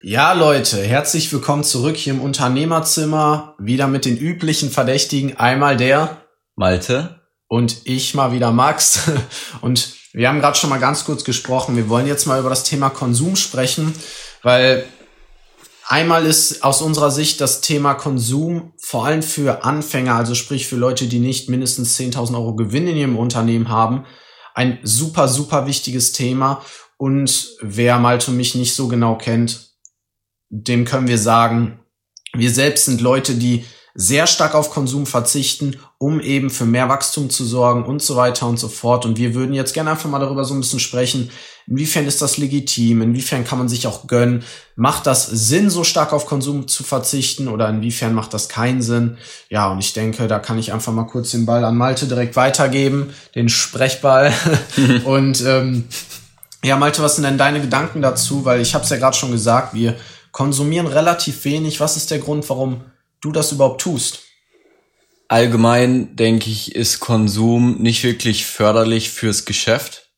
Ja, Leute, herzlich willkommen zurück hier im Unternehmerzimmer. Wieder mit den üblichen Verdächtigen. Einmal der Malte und ich mal wieder Max. Und wir haben gerade schon mal ganz kurz gesprochen. Wir wollen jetzt mal über das Thema Konsum sprechen, weil einmal ist aus unserer Sicht das Thema Konsum vor allem für Anfänger, also sprich für Leute, die nicht mindestens 10.000 Euro Gewinn in ihrem Unternehmen haben, ein super, super wichtiges Thema. Und wer Malte mich nicht so genau kennt, dem können wir sagen, wir selbst sind Leute, die sehr stark auf Konsum verzichten, um eben für mehr Wachstum zu sorgen und so weiter und so fort. Und wir würden jetzt gerne einfach mal darüber so ein bisschen sprechen, inwiefern ist das legitim, inwiefern kann man sich auch gönnen, macht das Sinn, so stark auf Konsum zu verzichten oder inwiefern macht das keinen Sinn? Ja, und ich denke, da kann ich einfach mal kurz den Ball an Malte direkt weitergeben, den Sprechball. und ähm, ja, Malte, was sind denn deine Gedanken dazu? Weil ich habe es ja gerade schon gesagt, wir konsumieren relativ wenig. Was ist der Grund, warum du das überhaupt tust? Allgemein denke ich, ist Konsum nicht wirklich förderlich fürs Geschäft.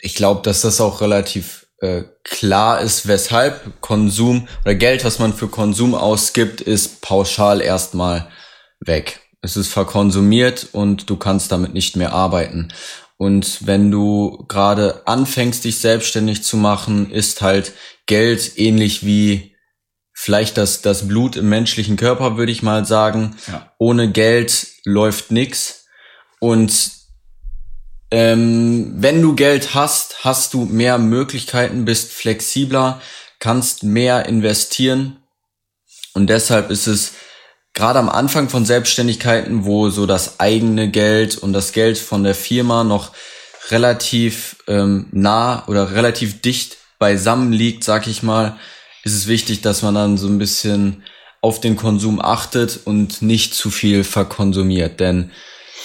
Ich glaube, dass das auch relativ äh, klar ist, weshalb Konsum oder Geld, was man für Konsum ausgibt, ist pauschal erstmal weg. Es ist verkonsumiert und du kannst damit nicht mehr arbeiten. Und wenn du gerade anfängst, dich selbstständig zu machen, ist halt Geld ähnlich wie vielleicht das, das Blut im menschlichen Körper, würde ich mal sagen. Ja. Ohne Geld läuft nix. Und ähm, wenn du Geld hast, hast du mehr Möglichkeiten, bist flexibler, kannst mehr investieren. Und deshalb ist es gerade am Anfang von Selbstständigkeiten, wo so das eigene Geld und das Geld von der Firma noch relativ ähm, nah oder relativ dicht beisammen liegt, sag ich mal, ist es wichtig, dass man dann so ein bisschen auf den Konsum achtet und nicht zu viel verkonsumiert. Denn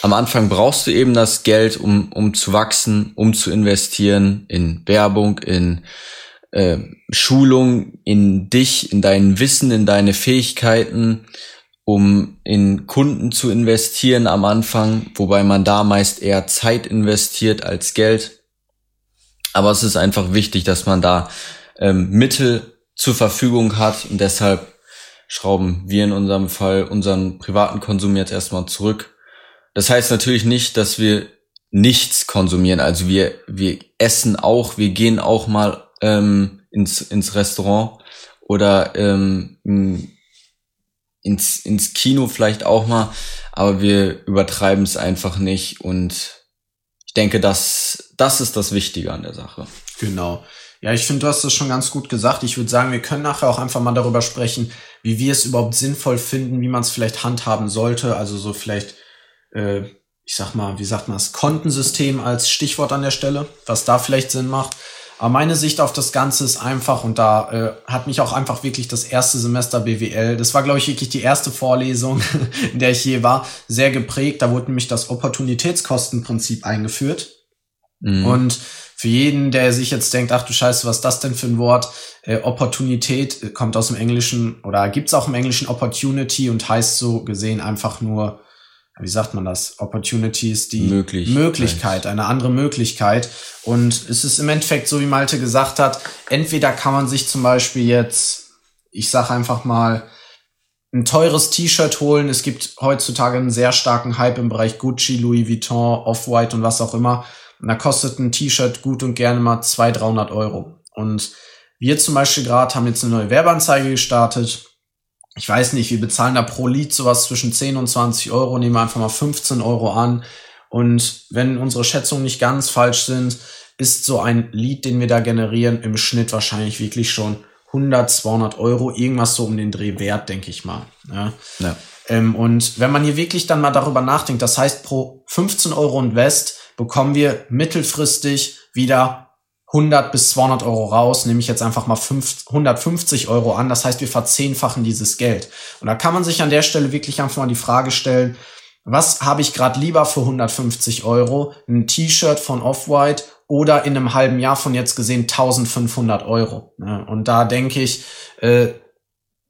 am Anfang brauchst du eben das Geld, um, um zu wachsen, um zu investieren in Werbung, in äh, Schulung, in dich, in dein Wissen, in deine Fähigkeiten, um in Kunden zu investieren am Anfang, wobei man da meist eher Zeit investiert als Geld. Aber es ist einfach wichtig, dass man da ähm, Mittel zur Verfügung hat und deshalb schrauben wir in unserem Fall unseren privaten Konsum jetzt erstmal zurück. Das heißt natürlich nicht, dass wir nichts konsumieren. Also wir, wir essen auch, wir gehen auch mal ähm, ins, ins Restaurant oder ähm, ins, ins Kino vielleicht auch mal, aber wir übertreiben es einfach nicht und denke, das, das ist das Wichtige an der Sache. Genau. Ja, ich finde, du hast das schon ganz gut gesagt. Ich würde sagen, wir können nachher auch einfach mal darüber sprechen, wie wir es überhaupt sinnvoll finden, wie man es vielleicht handhaben sollte. Also so vielleicht, äh, ich sag mal, wie sagt man das, Kontensystem als Stichwort an der Stelle, was da vielleicht Sinn macht. Aber meine Sicht auf das Ganze ist einfach, und da äh, hat mich auch einfach wirklich das erste Semester BWL, das war, glaube ich, wirklich die erste Vorlesung, in der ich je war, sehr geprägt. Da wurde nämlich das Opportunitätskostenprinzip eingeführt. Mhm. Und für jeden, der sich jetzt denkt, ach du Scheiße, was ist das denn für ein Wort? Äh, Opportunität kommt aus dem Englischen oder gibt's auch im Englischen Opportunity und heißt so gesehen einfach nur wie sagt man das? Opportunity ist die Möglich Möglichkeit, eine andere Möglichkeit. Und es ist im Endeffekt so, wie Malte gesagt hat, entweder kann man sich zum Beispiel jetzt, ich sag einfach mal, ein teures T-Shirt holen. Es gibt heutzutage einen sehr starken Hype im Bereich Gucci, Louis Vuitton, Off-White und was auch immer. Und da kostet ein T-Shirt gut und gerne mal 200, 300 Euro. Und wir zum Beispiel gerade haben jetzt eine neue Werbeanzeige gestartet ich weiß nicht, wir bezahlen da pro Lied sowas zwischen 10 und 20 Euro, nehmen wir einfach mal 15 Euro an. Und wenn unsere Schätzungen nicht ganz falsch sind, ist so ein Lied, den wir da generieren, im Schnitt wahrscheinlich wirklich schon 100, 200 Euro, irgendwas so um den Dreh wert, denke ich mal. Ja. ja. Ähm, und wenn man hier wirklich dann mal darüber nachdenkt, das heißt, pro 15 Euro Invest bekommen wir mittelfristig wieder 100 bis 200 Euro raus, nehme ich jetzt einfach mal 5, 150 Euro an. Das heißt, wir verzehnfachen dieses Geld. Und da kann man sich an der Stelle wirklich einfach mal die Frage stellen, was habe ich gerade lieber für 150 Euro? Ein T-Shirt von Off-White oder in einem halben Jahr von jetzt gesehen 1500 Euro? Und da denke ich, äh,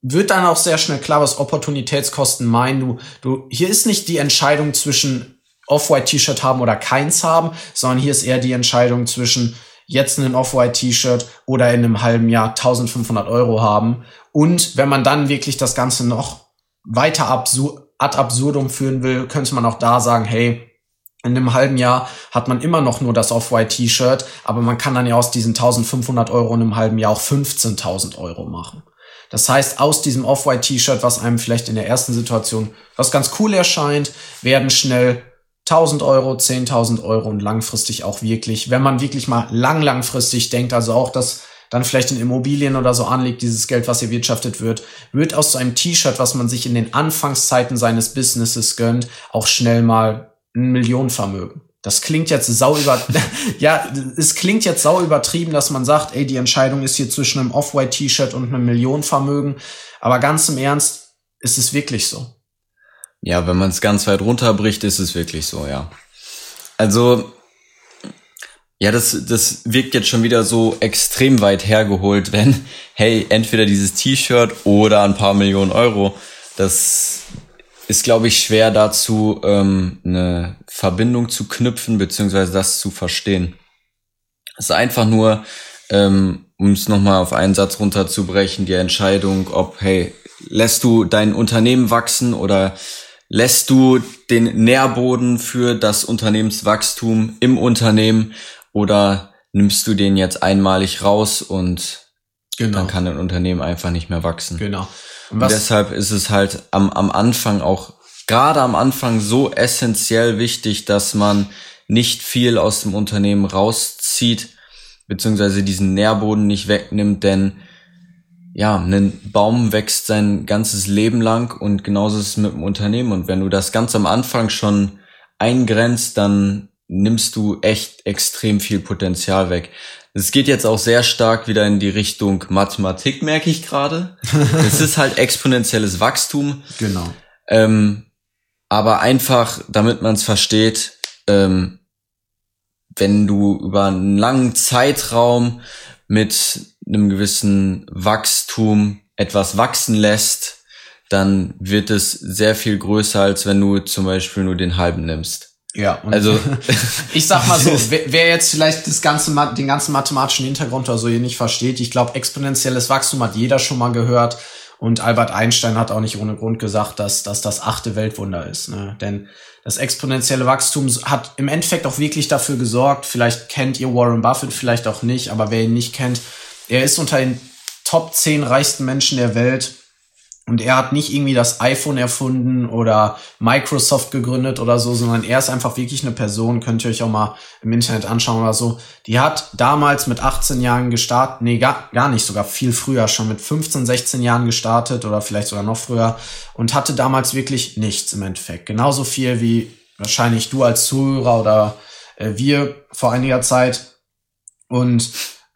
wird dann auch sehr schnell klar, was Opportunitätskosten meinen. Du, du, hier ist nicht die Entscheidung zwischen Off-White T-Shirt haben oder keins haben, sondern hier ist eher die Entscheidung zwischen jetzt einen Off-White-T-Shirt oder in einem halben Jahr 1500 Euro haben. Und wenn man dann wirklich das Ganze noch weiter absur ad absurdum führen will, könnte man auch da sagen, hey, in einem halben Jahr hat man immer noch nur das Off-White-T-Shirt, aber man kann dann ja aus diesen 1500 Euro in einem halben Jahr auch 15.000 Euro machen. Das heißt, aus diesem Off-White-T-Shirt, was einem vielleicht in der ersten Situation was ganz cool erscheint, werden schnell 1000 Euro, 10.000 Euro und langfristig auch wirklich, wenn man wirklich mal lang, langfristig denkt, also auch das dann vielleicht in Immobilien oder so anlegt, dieses Geld, was erwirtschaftet wird, wird aus so einem T-Shirt, was man sich in den Anfangszeiten seines Businesses gönnt, auch schnell mal ein Millionenvermögen. Das klingt jetzt sau über, ja, es klingt jetzt sau übertrieben, dass man sagt, ey, die Entscheidung ist hier zwischen einem Off-White-T-Shirt und einem Millionenvermögen. Aber ganz im Ernst, ist es wirklich so. Ja, wenn man es ganz weit runterbricht, ist es wirklich so, ja. Also, ja, das, das wirkt jetzt schon wieder so extrem weit hergeholt, wenn, hey, entweder dieses T-Shirt oder ein paar Millionen Euro. Das ist, glaube ich, schwer dazu, ähm, eine Verbindung zu knüpfen, beziehungsweise das zu verstehen. Es ist einfach nur, ähm, um es nochmal auf einen Satz runterzubrechen, die Entscheidung, ob, hey, lässt du dein Unternehmen wachsen oder lässt du den Nährboden für das Unternehmenswachstum im Unternehmen oder nimmst du den jetzt einmalig raus und genau. dann kann ein Unternehmen einfach nicht mehr wachsen. Genau. Und, und deshalb ist es halt am, am Anfang auch, gerade am Anfang so essentiell wichtig, dass man nicht viel aus dem Unternehmen rauszieht, beziehungsweise diesen Nährboden nicht wegnimmt, denn ja, ein Baum wächst sein ganzes Leben lang und genauso ist es mit dem Unternehmen. Und wenn du das ganz am Anfang schon eingrenzt, dann nimmst du echt extrem viel Potenzial weg. Es geht jetzt auch sehr stark wieder in die Richtung Mathematik, merke ich gerade. es ist halt exponentielles Wachstum. Genau. Ähm, aber einfach, damit man es versteht, ähm, wenn du über einen langen Zeitraum mit einem gewissen Wachstum etwas wachsen lässt, dann wird es sehr viel größer, als wenn du zum Beispiel nur den halben nimmst. Ja, also ich sag mal so, wer, wer jetzt vielleicht das ganze, den ganzen mathematischen Hintergrund oder so hier nicht versteht, ich glaube, exponentielles Wachstum hat jeder schon mal gehört. Und Albert Einstein hat auch nicht ohne Grund gesagt, dass, dass das achte Weltwunder ist. Ne? Denn das exponentielle Wachstum hat im Endeffekt auch wirklich dafür gesorgt, vielleicht kennt ihr Warren Buffett, vielleicht auch nicht, aber wer ihn nicht kennt, er ist unter den Top 10 reichsten Menschen der Welt und er hat nicht irgendwie das iPhone erfunden oder Microsoft gegründet oder so, sondern er ist einfach wirklich eine Person, könnt ihr euch auch mal im Internet anschauen oder so. Die hat damals mit 18 Jahren gestartet, nee, gar, gar nicht, sogar viel früher, schon mit 15, 16 Jahren gestartet oder vielleicht sogar noch früher und hatte damals wirklich nichts im Endeffekt. Genauso viel wie wahrscheinlich du als Zuhörer oder äh, wir vor einiger Zeit. Und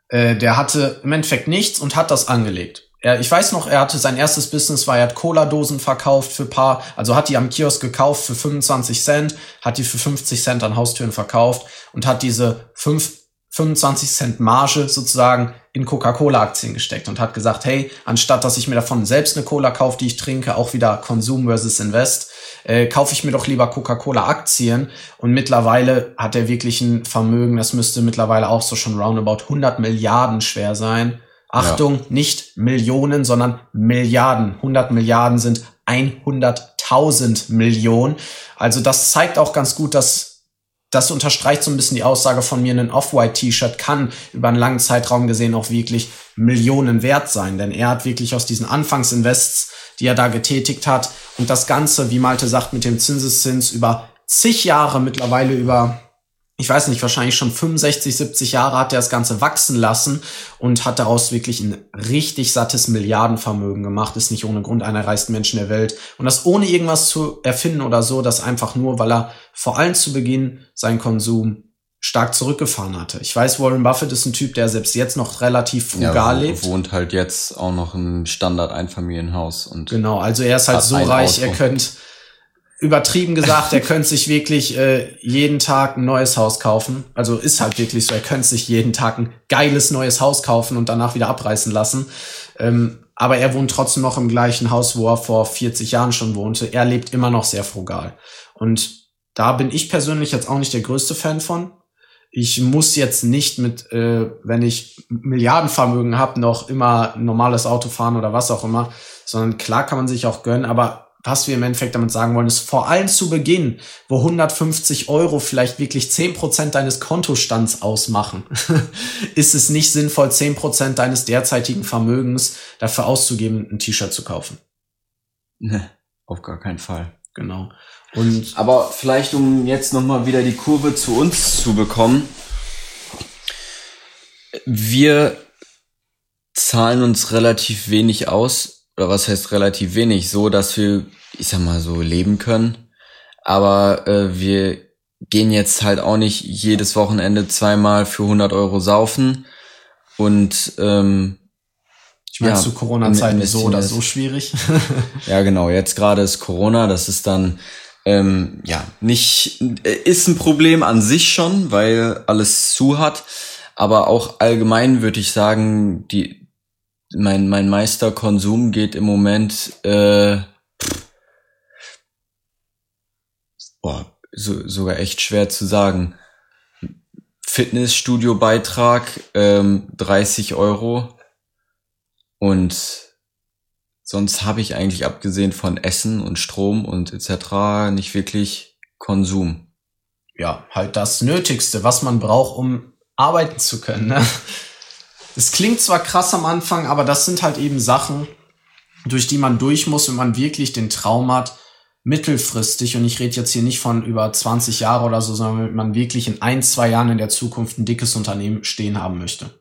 äh, der hatte im Endeffekt nichts und hat das angelegt. Er, ich weiß noch, er hatte sein erstes Business, war er hat Cola-Dosen verkauft für paar, also hat die am Kiosk gekauft für 25 Cent, hat die für 50 Cent an Haustüren verkauft und hat diese 5, 25 Cent Marge sozusagen in Coca-Cola-Aktien gesteckt und hat gesagt, hey, anstatt dass ich mir davon selbst eine Cola kaufe, die ich trinke, auch wieder Konsum versus Invest, äh, kaufe ich mir doch lieber Coca-Cola-Aktien. Und mittlerweile hat er wirklich ein Vermögen, das müsste mittlerweile auch so schon roundabout 100 Milliarden schwer sein Achtung, ja. nicht Millionen, sondern Milliarden. 100 Milliarden sind 100.000 Millionen. Also das zeigt auch ganz gut, dass das unterstreicht so ein bisschen die Aussage von mir, ein Off-White-T-Shirt kann über einen langen Zeitraum gesehen auch wirklich Millionen wert sein. Denn er hat wirklich aus diesen Anfangsinvests, die er da getätigt hat, und das Ganze, wie Malte sagt, mit dem Zinseszins über zig Jahre mittlerweile über ich weiß nicht, wahrscheinlich schon 65, 70 Jahre hat er das Ganze wachsen lassen und hat daraus wirklich ein richtig sattes Milliardenvermögen gemacht, ist nicht ohne Grund einer der reichsten Menschen der Welt. Und das ohne irgendwas zu erfinden oder so, das einfach nur, weil er vor allem zu Beginn seinen Konsum stark zurückgefahren hatte. Ich weiß, Warren Buffett ist ein Typ, der selbst jetzt noch relativ frugal ja, lebt. wohnt halt jetzt auch noch im Standard-Einfamilienhaus und. Genau, also er ist halt so reich, Auto. er könnte übertrieben gesagt, er könnte sich wirklich äh, jeden Tag ein neues Haus kaufen. Also ist halt wirklich so, er könnte sich jeden Tag ein geiles neues Haus kaufen und danach wieder abreißen lassen. Ähm, aber er wohnt trotzdem noch im gleichen Haus, wo er vor 40 Jahren schon wohnte. Er lebt immer noch sehr frugal. Und da bin ich persönlich jetzt auch nicht der größte Fan von. Ich muss jetzt nicht mit, äh, wenn ich Milliardenvermögen habe, noch immer ein normales Auto fahren oder was auch immer, sondern klar kann man sich auch gönnen, aber was wir im Endeffekt damit sagen wollen, ist vor allem zu Beginn, wo 150 Euro vielleicht wirklich 10% deines Kontostands ausmachen, ist es nicht sinnvoll, 10% deines derzeitigen Vermögens dafür auszugeben, ein T-Shirt zu kaufen. Ne, auf gar keinen Fall. Genau. Und Aber vielleicht, um jetzt nochmal wieder die Kurve zu uns zu bekommen. Wir zahlen uns relativ wenig aus. Oder was heißt relativ wenig? So, dass wir, ich sag mal so, leben können. Aber äh, wir gehen jetzt halt auch nicht jedes Wochenende zweimal für 100 Euro saufen. Und ähm, ich meine, ja, zu Corona-Zeiten so oder so schwierig. ja, genau. Jetzt gerade ist Corona. Das ist dann ähm, ja, nicht, äh, ist ein Problem an sich schon, weil alles zu hat. Aber auch allgemein würde ich sagen, die, mein, mein Meisterkonsum geht im Moment, äh, boah, so, sogar echt schwer zu sagen. Fitnessstudio-Beitrag, ähm, 30 Euro. Und sonst habe ich eigentlich abgesehen von Essen und Strom und etc. nicht wirklich Konsum. Ja, halt das Nötigste, was man braucht, um arbeiten zu können. Ne? Klingt zwar krass am Anfang, aber das sind halt eben Sachen, durch die man durch muss, wenn man wirklich den Traum hat, mittelfristig, und ich rede jetzt hier nicht von über 20 Jahre oder so, sondern wenn man wirklich in ein, zwei Jahren in der Zukunft ein dickes Unternehmen stehen haben möchte.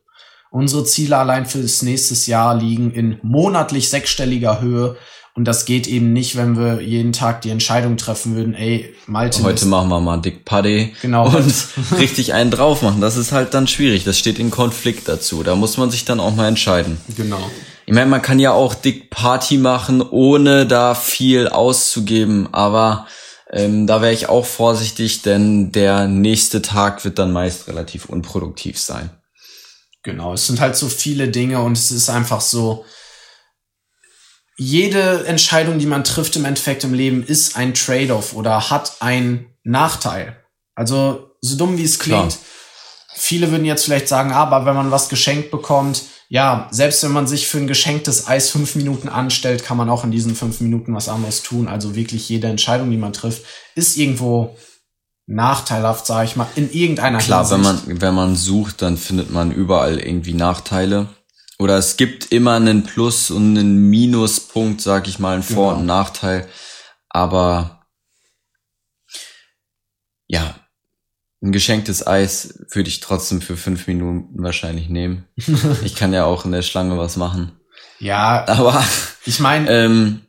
Unsere Ziele allein für das nächste Jahr liegen in monatlich sechsstelliger Höhe. Und das geht eben nicht, wenn wir jeden Tag die Entscheidung treffen würden, ey, Malte. Heute machen wir mal Dick Paddy. Genau. Und richtig einen drauf machen. Das ist halt dann schwierig. Das steht in Konflikt dazu. Da muss man sich dann auch mal entscheiden. Genau. Ich meine, man kann ja auch Dick Party machen, ohne da viel auszugeben. Aber ähm, da wäre ich auch vorsichtig, denn der nächste Tag wird dann meist relativ unproduktiv sein. Genau, es sind halt so viele Dinge und es ist einfach so, jede Entscheidung, die man trifft im Endeffekt im Leben, ist ein Trade-off oder hat einen Nachteil. Also, so dumm wie es klingt, Klar. viele würden jetzt vielleicht sagen, aber wenn man was geschenkt bekommt, ja, selbst wenn man sich für ein geschenktes Eis fünf Minuten anstellt, kann man auch in diesen fünf Minuten was anderes tun. Also wirklich jede Entscheidung, die man trifft, ist irgendwo nachteilhaft, sage ich mal, in irgendeiner Klar, Hinsicht. wenn man wenn man sucht, dann findet man überall irgendwie Nachteile. Oder es gibt immer einen Plus und einen Minuspunkt, sag ich mal, einen Vor- genau. und Nachteil. Aber ja, ein geschenktes Eis würde ich trotzdem für fünf Minuten wahrscheinlich nehmen. ich kann ja auch in der Schlange was machen. Ja, aber ich meine, ähm,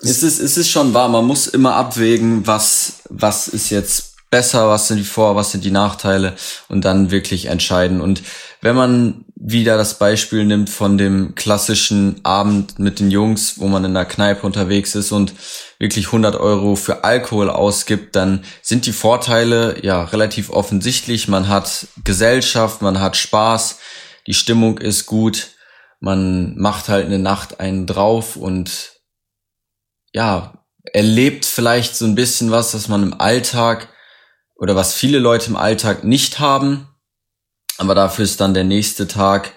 es ist es ist schon wahr. Man muss immer abwägen, was was ist jetzt besser, was sind die Vor-, was sind die Nachteile und dann wirklich entscheiden. Und wenn man wieder das Beispiel nimmt von dem klassischen Abend mit den Jungs, wo man in der Kneipe unterwegs ist und wirklich 100 Euro für Alkohol ausgibt, dann sind die Vorteile ja relativ offensichtlich. Man hat Gesellschaft, man hat Spaß, die Stimmung ist gut, man macht halt eine Nacht einen drauf und ja, erlebt vielleicht so ein bisschen was, dass man im Alltag oder was viele Leute im Alltag nicht haben. Aber dafür ist dann der nächste Tag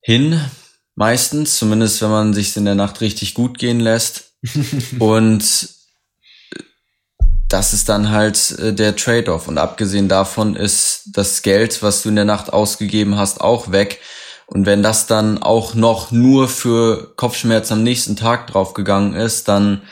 hin, meistens, zumindest wenn man sich in der Nacht richtig gut gehen lässt. Und das ist dann halt äh, der Trade-off. Und abgesehen davon ist das Geld, was du in der Nacht ausgegeben hast, auch weg. Und wenn das dann auch noch nur für Kopfschmerz am nächsten Tag draufgegangen ist, dann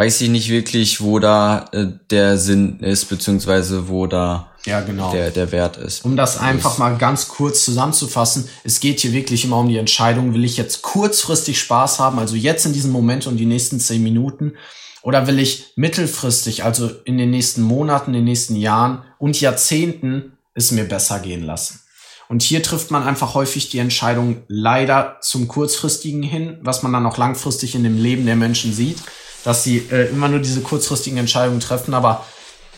weiß ich nicht wirklich, wo da äh, der Sinn ist, beziehungsweise wo da ja, genau. der, der Wert ist. Um das einfach mal ganz kurz zusammenzufassen, es geht hier wirklich immer um die Entscheidung, will ich jetzt kurzfristig Spaß haben, also jetzt in diesem Moment und die nächsten zehn Minuten, oder will ich mittelfristig, also in den nächsten Monaten, in den nächsten Jahren und Jahrzehnten es mir besser gehen lassen. Und hier trifft man einfach häufig die Entscheidung leider zum kurzfristigen hin, was man dann auch langfristig in dem Leben der Menschen sieht dass sie äh, immer nur diese kurzfristigen Entscheidungen treffen, aber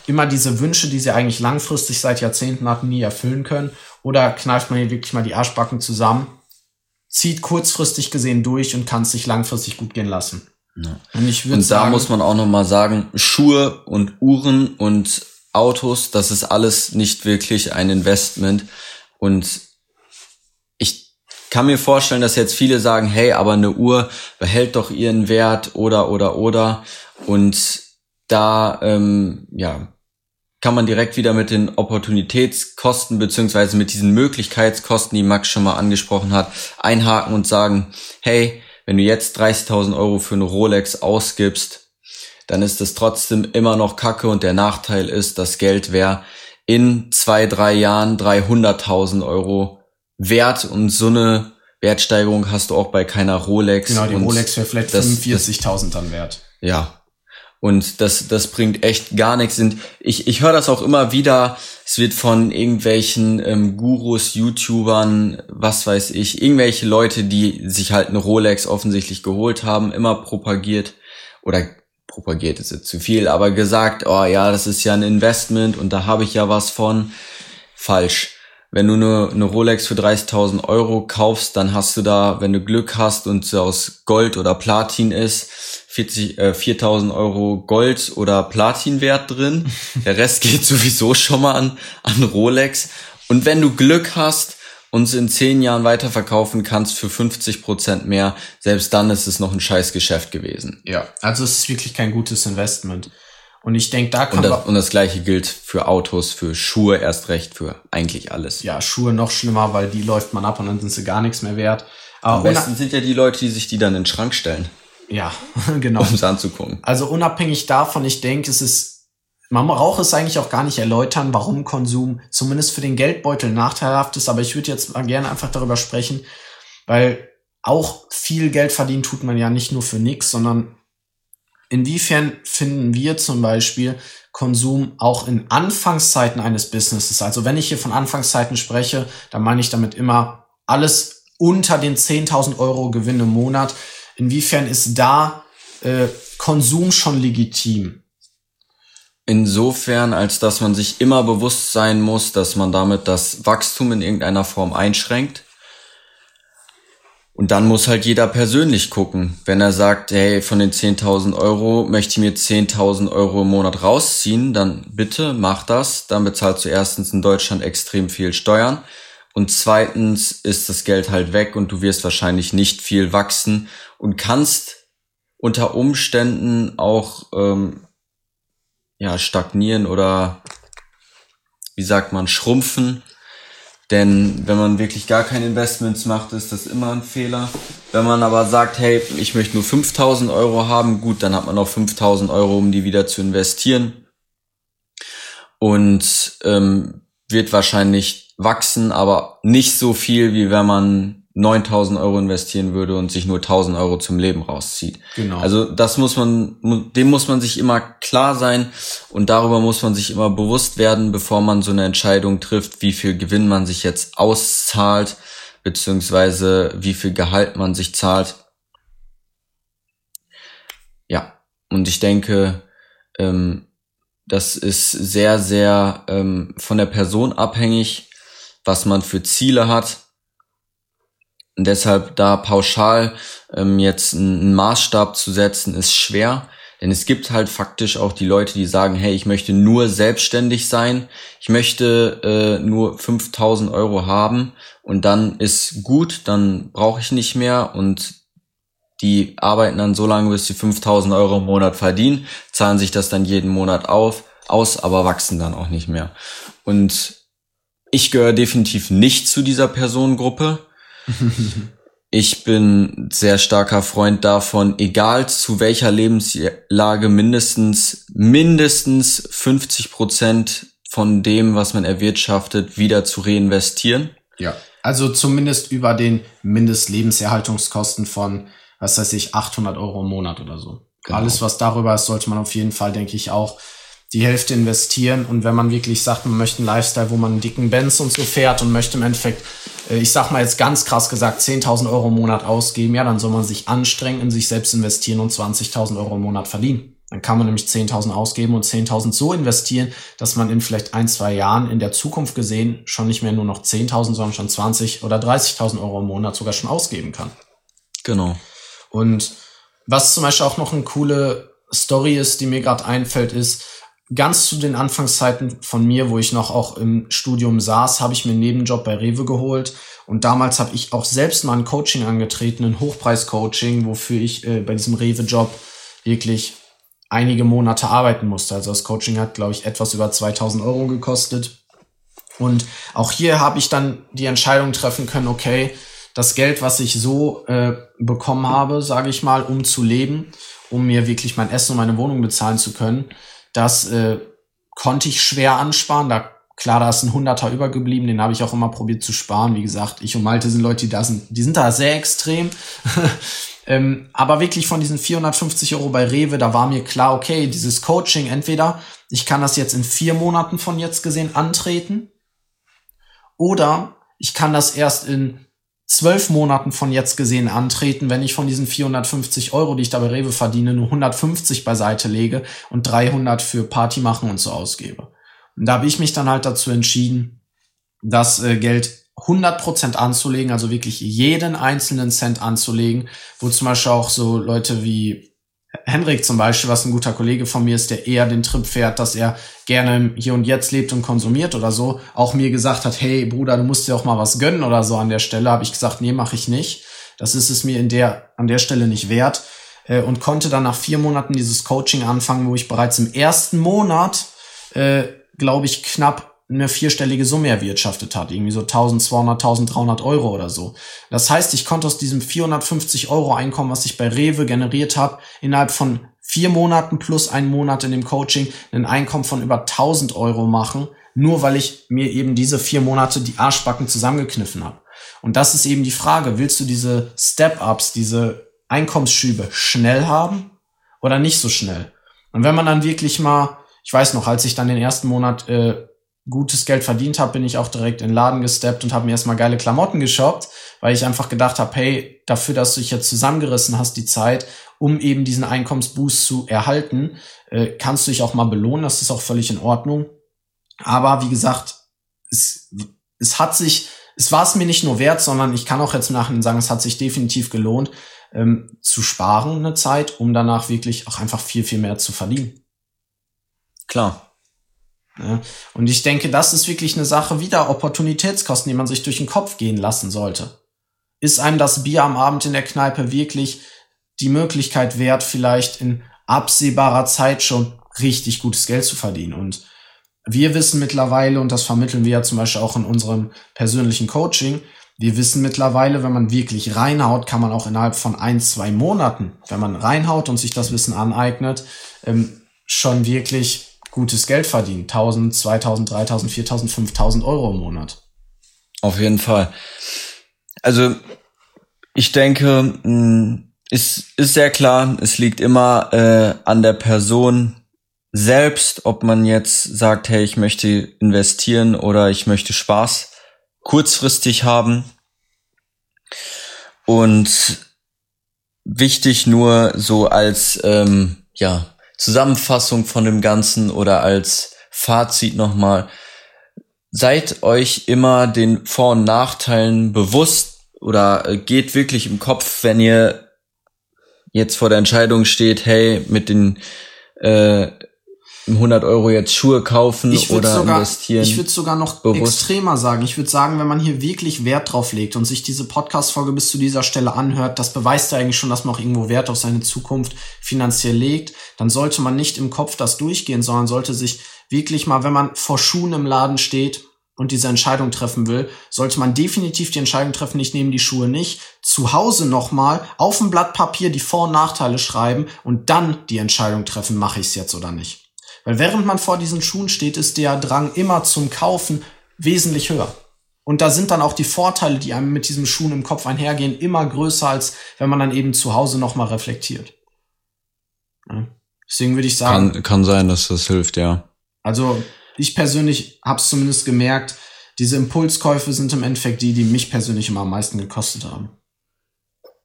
immer diese Wünsche, die sie eigentlich langfristig seit Jahrzehnten hatten, nie erfüllen können. Oder kneift man hier wirklich mal die Arschbacken zusammen, zieht kurzfristig gesehen durch und kann es sich langfristig gut gehen lassen. Ja. Und ich Und da sagen, muss man auch noch mal sagen, Schuhe und Uhren und Autos, das ist alles nicht wirklich ein Investment. Und kann mir vorstellen, dass jetzt viele sagen, hey, aber eine Uhr behält doch ihren Wert oder oder oder. Und da ähm, ja kann man direkt wieder mit den Opportunitätskosten beziehungsweise mit diesen Möglichkeitskosten, die Max schon mal angesprochen hat, einhaken und sagen, hey, wenn du jetzt 30.000 Euro für eine Rolex ausgibst, dann ist es trotzdem immer noch Kacke und der Nachteil ist, das Geld wäre in zwei, drei Jahren 300.000 Euro wert und so eine Wertsteigerung hast du auch bei keiner Rolex. Genau, die Rolex wäre vielleicht 45.000 dann wert. Ja, und das, das bringt echt gar nichts. Und ich, ich höre das auch immer wieder. Es wird von irgendwelchen ähm, Gurus, YouTubern, was weiß ich, irgendwelche Leute, die sich halt eine Rolex offensichtlich geholt haben, immer propagiert oder propagiert ist jetzt zu viel, aber gesagt, oh ja, das ist ja ein Investment und da habe ich ja was von. Falsch wenn du eine, eine Rolex für 30.000 Euro kaufst, dann hast du da, wenn du Glück hast und sie aus Gold oder Platin ist, 40, äh, 4.000 Euro Gold oder Platinwert drin. Der Rest geht sowieso schon mal an, an Rolex. Und wenn du Glück hast und sie in 10 Jahren weiterverkaufen kannst für 50 Prozent mehr, selbst dann ist es noch ein scheiß Geschäft gewesen. Ja, also es ist wirklich kein gutes Investment. Und ich denke, da kann und das, und das gleiche gilt für Autos, für Schuhe erst recht, für eigentlich alles. Ja, Schuhe noch schlimmer, weil die läuft man ab und dann sind sie gar nichts mehr wert. Aber Am besten sind ja die Leute, die sich die dann in den Schrank stellen. Ja, genau. Um es anzugucken. Also unabhängig davon, ich denke, es ist, man braucht es eigentlich auch gar nicht erläutern, warum Konsum zumindest für den Geldbeutel nachteilhaft ist. Aber ich würde jetzt mal gerne einfach darüber sprechen, weil auch viel Geld verdienen tut man ja nicht nur für nix, sondern Inwiefern finden wir zum Beispiel Konsum auch in Anfangszeiten eines Businesses? Also wenn ich hier von Anfangszeiten spreche, dann meine ich damit immer alles unter den 10.000 Euro Gewinn im Monat. Inwiefern ist da äh, Konsum schon legitim? Insofern, als dass man sich immer bewusst sein muss, dass man damit das Wachstum in irgendeiner Form einschränkt. Und dann muss halt jeder persönlich gucken. Wenn er sagt, hey, von den 10.000 Euro möchte ich mir 10.000 Euro im Monat rausziehen, dann bitte mach das. Dann bezahlst du erstens in Deutschland extrem viel Steuern. Und zweitens ist das Geld halt weg und du wirst wahrscheinlich nicht viel wachsen und kannst unter Umständen auch ähm, ja stagnieren oder wie sagt man schrumpfen denn wenn man wirklich gar keine Investments macht, ist das immer ein Fehler. Wenn man aber sagt, hey, ich möchte nur 5000 Euro haben, gut, dann hat man auch 5000 Euro, um die wieder zu investieren. Und ähm, wird wahrscheinlich wachsen, aber nicht so viel, wie wenn man 9000 Euro investieren würde und sich nur 1000 Euro zum Leben rauszieht. Genau. Also das muss man, dem muss man sich immer klar sein und darüber muss man sich immer bewusst werden, bevor man so eine Entscheidung trifft, wie viel Gewinn man sich jetzt auszahlt, beziehungsweise wie viel Gehalt man sich zahlt. Ja, und ich denke, ähm, das ist sehr, sehr ähm, von der Person abhängig, was man für Ziele hat deshalb da pauschal ähm, jetzt einen Maßstab zu setzen, ist schwer. Denn es gibt halt faktisch auch die Leute, die sagen, hey, ich möchte nur selbstständig sein, ich möchte äh, nur 5000 Euro haben und dann ist gut, dann brauche ich nicht mehr und die arbeiten dann so lange, bis sie 5000 Euro im Monat verdienen, zahlen sich das dann jeden Monat auf, aus, aber wachsen dann auch nicht mehr. Und ich gehöre definitiv nicht zu dieser Personengruppe ich bin sehr starker Freund davon, egal zu welcher Lebenslage mindestens, mindestens 50 Prozent von dem, was man erwirtschaftet, wieder zu reinvestieren. Ja, also zumindest über den Mindestlebenserhaltungskosten von, was weiß ich, 800 Euro im Monat oder so. Genau. Alles, was darüber ist, sollte man auf jeden Fall, denke ich, auch die Hälfte investieren. Und wenn man wirklich sagt, man möchte einen Lifestyle, wo man einen dicken Benz und so fährt und möchte im Endeffekt, äh, ich sag mal jetzt ganz krass gesagt, 10.000 Euro im Monat ausgeben, ja, dann soll man sich anstrengen, in sich selbst investieren und 20.000 Euro im Monat verdienen. Dann kann man nämlich 10.000 ausgeben und 10.000 so investieren, dass man in vielleicht ein, zwei Jahren in der Zukunft gesehen schon nicht mehr nur noch 10.000, sondern schon 20 oder 30.000 Euro im Monat sogar schon ausgeben kann. Genau. Und was zum Beispiel auch noch eine coole Story ist, die mir gerade einfällt, ist, ganz zu den Anfangszeiten von mir, wo ich noch auch im Studium saß, habe ich mir einen Nebenjob bei Rewe geholt. Und damals habe ich auch selbst mal ein Coaching angetreten, ein Hochpreis-Coaching, wofür ich äh, bei diesem Rewe-Job wirklich einige Monate arbeiten musste. Also das Coaching hat, glaube ich, etwas über 2000 Euro gekostet. Und auch hier habe ich dann die Entscheidung treffen können, okay, das Geld, was ich so äh, bekommen habe, sage ich mal, um zu leben, um mir wirklich mein Essen und meine Wohnung bezahlen zu können, das äh, konnte ich schwer ansparen. Da klar, da ist ein Hunderter übergeblieben, den habe ich auch immer probiert zu sparen. Wie gesagt, ich und Malte sind Leute, die da sind, die sind da sehr extrem. ähm, aber wirklich von diesen 450 Euro bei Rewe, da war mir klar, okay, dieses Coaching, entweder ich kann das jetzt in vier Monaten von jetzt gesehen antreten, oder ich kann das erst in zwölf Monaten von jetzt gesehen antreten, wenn ich von diesen 450 Euro, die ich da bei Rewe verdiene, nur 150 beiseite lege und 300 für Party machen und so ausgebe. Und da habe ich mich dann halt dazu entschieden, das äh, Geld 100% anzulegen, also wirklich jeden einzelnen Cent anzulegen, wo zum Beispiel auch so Leute wie Henrik zum Beispiel, was ein guter Kollege von mir ist, der eher den Trip fährt, dass er gerne hier und jetzt lebt und konsumiert oder so, auch mir gesagt hat, hey Bruder, du musst dir auch mal was gönnen oder so an der Stelle, habe ich gesagt, nee, mache ich nicht. Das ist es mir in der, an der Stelle nicht wert. Äh, und konnte dann nach vier Monaten dieses Coaching anfangen, wo ich bereits im ersten Monat, äh, glaube ich, knapp eine vierstellige Summe erwirtschaftet hat, irgendwie so 1200, 1300 Euro oder so. Das heißt, ich konnte aus diesem 450 Euro Einkommen, was ich bei Rewe generiert habe, innerhalb von vier Monaten plus einen Monat in dem Coaching ein Einkommen von über 1000 Euro machen, nur weil ich mir eben diese vier Monate die Arschbacken zusammengekniffen habe. Und das ist eben die Frage, willst du diese Step-ups, diese Einkommensschübe schnell haben oder nicht so schnell? Und wenn man dann wirklich mal, ich weiß noch, als ich dann den ersten Monat äh, gutes Geld verdient habe, bin ich auch direkt in den Laden gesteppt und habe mir erstmal geile Klamotten geshoppt, weil ich einfach gedacht habe, hey, dafür, dass du dich jetzt zusammengerissen hast, die Zeit, um eben diesen Einkommensboost zu erhalten, äh, kannst du dich auch mal belohnen, das ist auch völlig in Ordnung. Aber wie gesagt, es, es hat sich, es war es mir nicht nur wert, sondern ich kann auch jetzt nachher sagen, es hat sich definitiv gelohnt, ähm, zu sparen eine Zeit, um danach wirklich auch einfach viel, viel mehr zu verdienen. Klar. Ja, und ich denke, das ist wirklich eine Sache wieder Opportunitätskosten, die man sich durch den Kopf gehen lassen sollte. Ist einem das Bier am Abend in der Kneipe wirklich die Möglichkeit wert, vielleicht in absehbarer Zeit schon richtig gutes Geld zu verdienen? Und wir wissen mittlerweile, und das vermitteln wir ja zum Beispiel auch in unserem persönlichen Coaching, wir wissen mittlerweile, wenn man wirklich reinhaut, kann man auch innerhalb von ein, zwei Monaten, wenn man reinhaut und sich das Wissen aneignet, ähm, schon wirklich gutes Geld verdienen. 1000, 2000, 3000, 4000, 5000 Euro im Monat. Auf jeden Fall. Also, ich denke, ist, ist sehr klar, es liegt immer äh, an der Person selbst, ob man jetzt sagt, hey, ich möchte investieren oder ich möchte Spaß kurzfristig haben. Und wichtig nur so als ähm, ja Zusammenfassung von dem Ganzen oder als Fazit nochmal. Seid euch immer den Vor- und Nachteilen bewusst oder äh, geht wirklich im Kopf, wenn ihr jetzt vor der Entscheidung steht, hey, mit den äh, 100 Euro jetzt Schuhe kaufen oder sogar, investieren. Ich würde sogar noch bewusst. extremer sagen. Ich würde sagen, wenn man hier wirklich Wert drauf legt und sich diese Podcast-Folge bis zu dieser Stelle anhört, das beweist ja eigentlich schon, dass man auch irgendwo Wert auf seine Zukunft finanziell legt, dann sollte man nicht im Kopf das durchgehen, sondern sollte sich wirklich mal, wenn man vor Schuhen im Laden steht und diese Entscheidung treffen will, sollte man definitiv die Entscheidung treffen, ich nehme die Schuhe nicht, zu Hause nochmal auf ein Blatt Papier die Vor- und Nachteile schreiben und dann die Entscheidung treffen, mache ich es jetzt oder nicht. Weil während man vor diesen Schuhen steht, ist der Drang immer zum Kaufen wesentlich höher. Und da sind dann auch die Vorteile, die einem mit diesem Schuhen im Kopf einhergehen, immer größer, als wenn man dann eben zu Hause nochmal reflektiert. Deswegen würde ich sagen. Kann, kann sein, dass das hilft, ja. Also ich persönlich habe es zumindest gemerkt, diese Impulskäufe sind im Endeffekt die, die mich persönlich immer am meisten gekostet haben.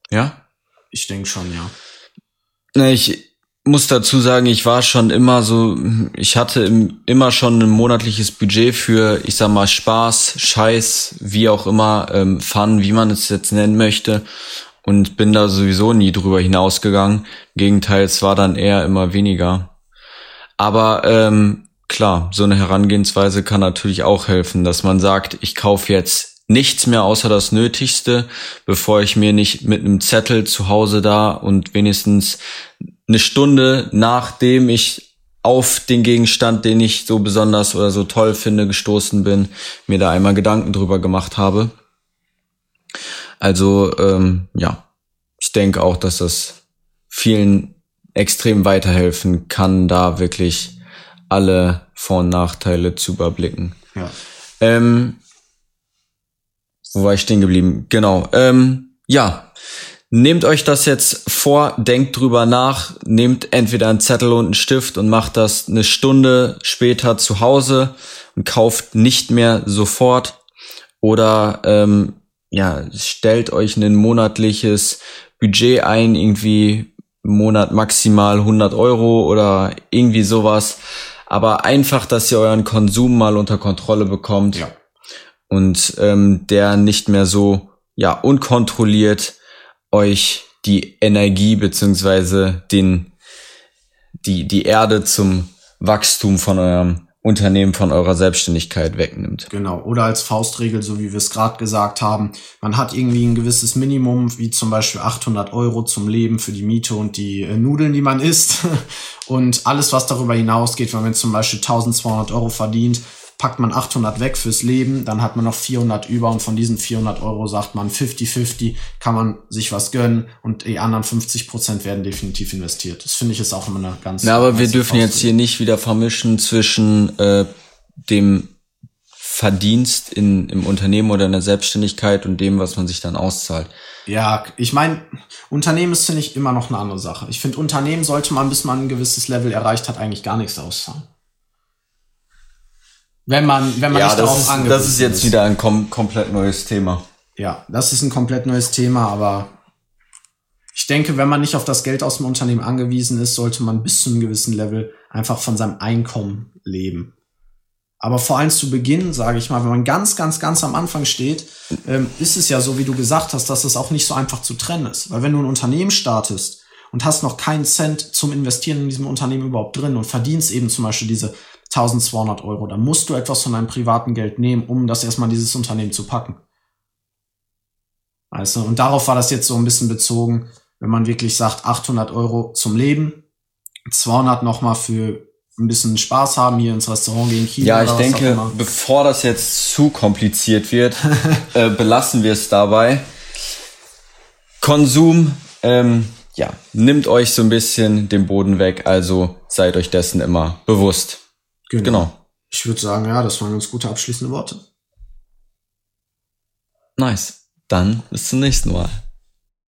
Ja? Ich denke schon, ja. Na, ich, muss dazu sagen, ich war schon immer so, ich hatte im, immer schon ein monatliches Budget für, ich sag mal, Spaß, Scheiß, wie auch immer, ähm, Fun, wie man es jetzt nennen möchte. Und bin da sowieso nie drüber hinausgegangen. Im Gegenteil, es war dann eher immer weniger. Aber ähm, klar, so eine Herangehensweise kann natürlich auch helfen, dass man sagt, ich kaufe jetzt nichts mehr außer das Nötigste, bevor ich mir nicht mit einem Zettel zu Hause da und wenigstens eine Stunde nachdem ich auf den Gegenstand, den ich so besonders oder so toll finde, gestoßen bin, mir da einmal Gedanken drüber gemacht habe. Also ähm, ja, ich denke auch, dass das vielen extrem weiterhelfen kann, da wirklich alle Vor- und Nachteile zu überblicken. Ja. Ähm, wo war ich stehen geblieben? Genau. Ähm, ja, nehmt euch das jetzt vor, denkt drüber nach, nehmt entweder einen Zettel und einen Stift und macht das eine Stunde später zu Hause und kauft nicht mehr sofort oder ähm, ja, stellt euch ein monatliches Budget ein, irgendwie Monat maximal 100 Euro oder irgendwie sowas. Aber einfach, dass ihr euren Konsum mal unter Kontrolle bekommt Ja. und ähm, der nicht mehr so ja unkontrolliert euch die Energie beziehungsweise den die die Erde zum Wachstum von eurem Unternehmen von eurer Selbstständigkeit wegnimmt. Genau. Oder als Faustregel, so wie wir es gerade gesagt haben, man hat irgendwie ein gewisses Minimum, wie zum Beispiel 800 Euro zum Leben für die Miete und die äh, Nudeln, die man isst. Und alles, was darüber hinausgeht, wenn man zum Beispiel 1200 Euro verdient, packt man 800 weg fürs Leben, dann hat man noch 400 über und von diesen 400 Euro sagt man 50-50, kann man sich was gönnen und die anderen 50 Prozent werden definitiv investiert. Das finde ich ist auch immer eine ganz... Na, aber wir dürfen jetzt hier nicht wieder vermischen zwischen äh, dem Verdienst in, im Unternehmen oder in der Selbstständigkeit und dem, was man sich dann auszahlt. Ja, ich meine, Unternehmen ist, finde ich, immer noch eine andere Sache. Ich finde, Unternehmen sollte man, bis man ein gewisses Level erreicht hat, eigentlich gar nichts auszahlen. Wenn man, wenn man Ja, nicht das darauf ist, angewiesen das ist jetzt wieder ein kom komplett neues Thema. Ja, das ist ein komplett neues Thema, aber ich denke, wenn man nicht auf das Geld aus dem Unternehmen angewiesen ist, sollte man bis zu einem gewissen Level einfach von seinem Einkommen leben. Aber vor allem zu Beginn, sage ich mal, wenn man ganz, ganz, ganz am Anfang steht, ähm, ist es ja so, wie du gesagt hast, dass es auch nicht so einfach zu trennen ist. Weil wenn du ein Unternehmen startest und hast noch keinen Cent zum Investieren in diesem Unternehmen überhaupt drin und verdienst eben zum Beispiel diese 1200 Euro, dann musst du etwas von deinem privaten Geld nehmen, um das erstmal in dieses Unternehmen zu packen. Weißt du, und darauf war das jetzt so ein bisschen bezogen, wenn man wirklich sagt, 800 Euro zum Leben, 200 nochmal für ein bisschen Spaß haben, hier ins Restaurant gehen, Kino Ja, ich denke, bevor das jetzt zu kompliziert wird, äh, belassen wir es dabei. Konsum, ähm, ja, nimmt euch so ein bisschen den Boden weg, also seid euch dessen immer bewusst. Genau. Ich würde sagen, ja, das waren ganz gute abschließende Worte. Nice. Dann bis zum nächsten Mal.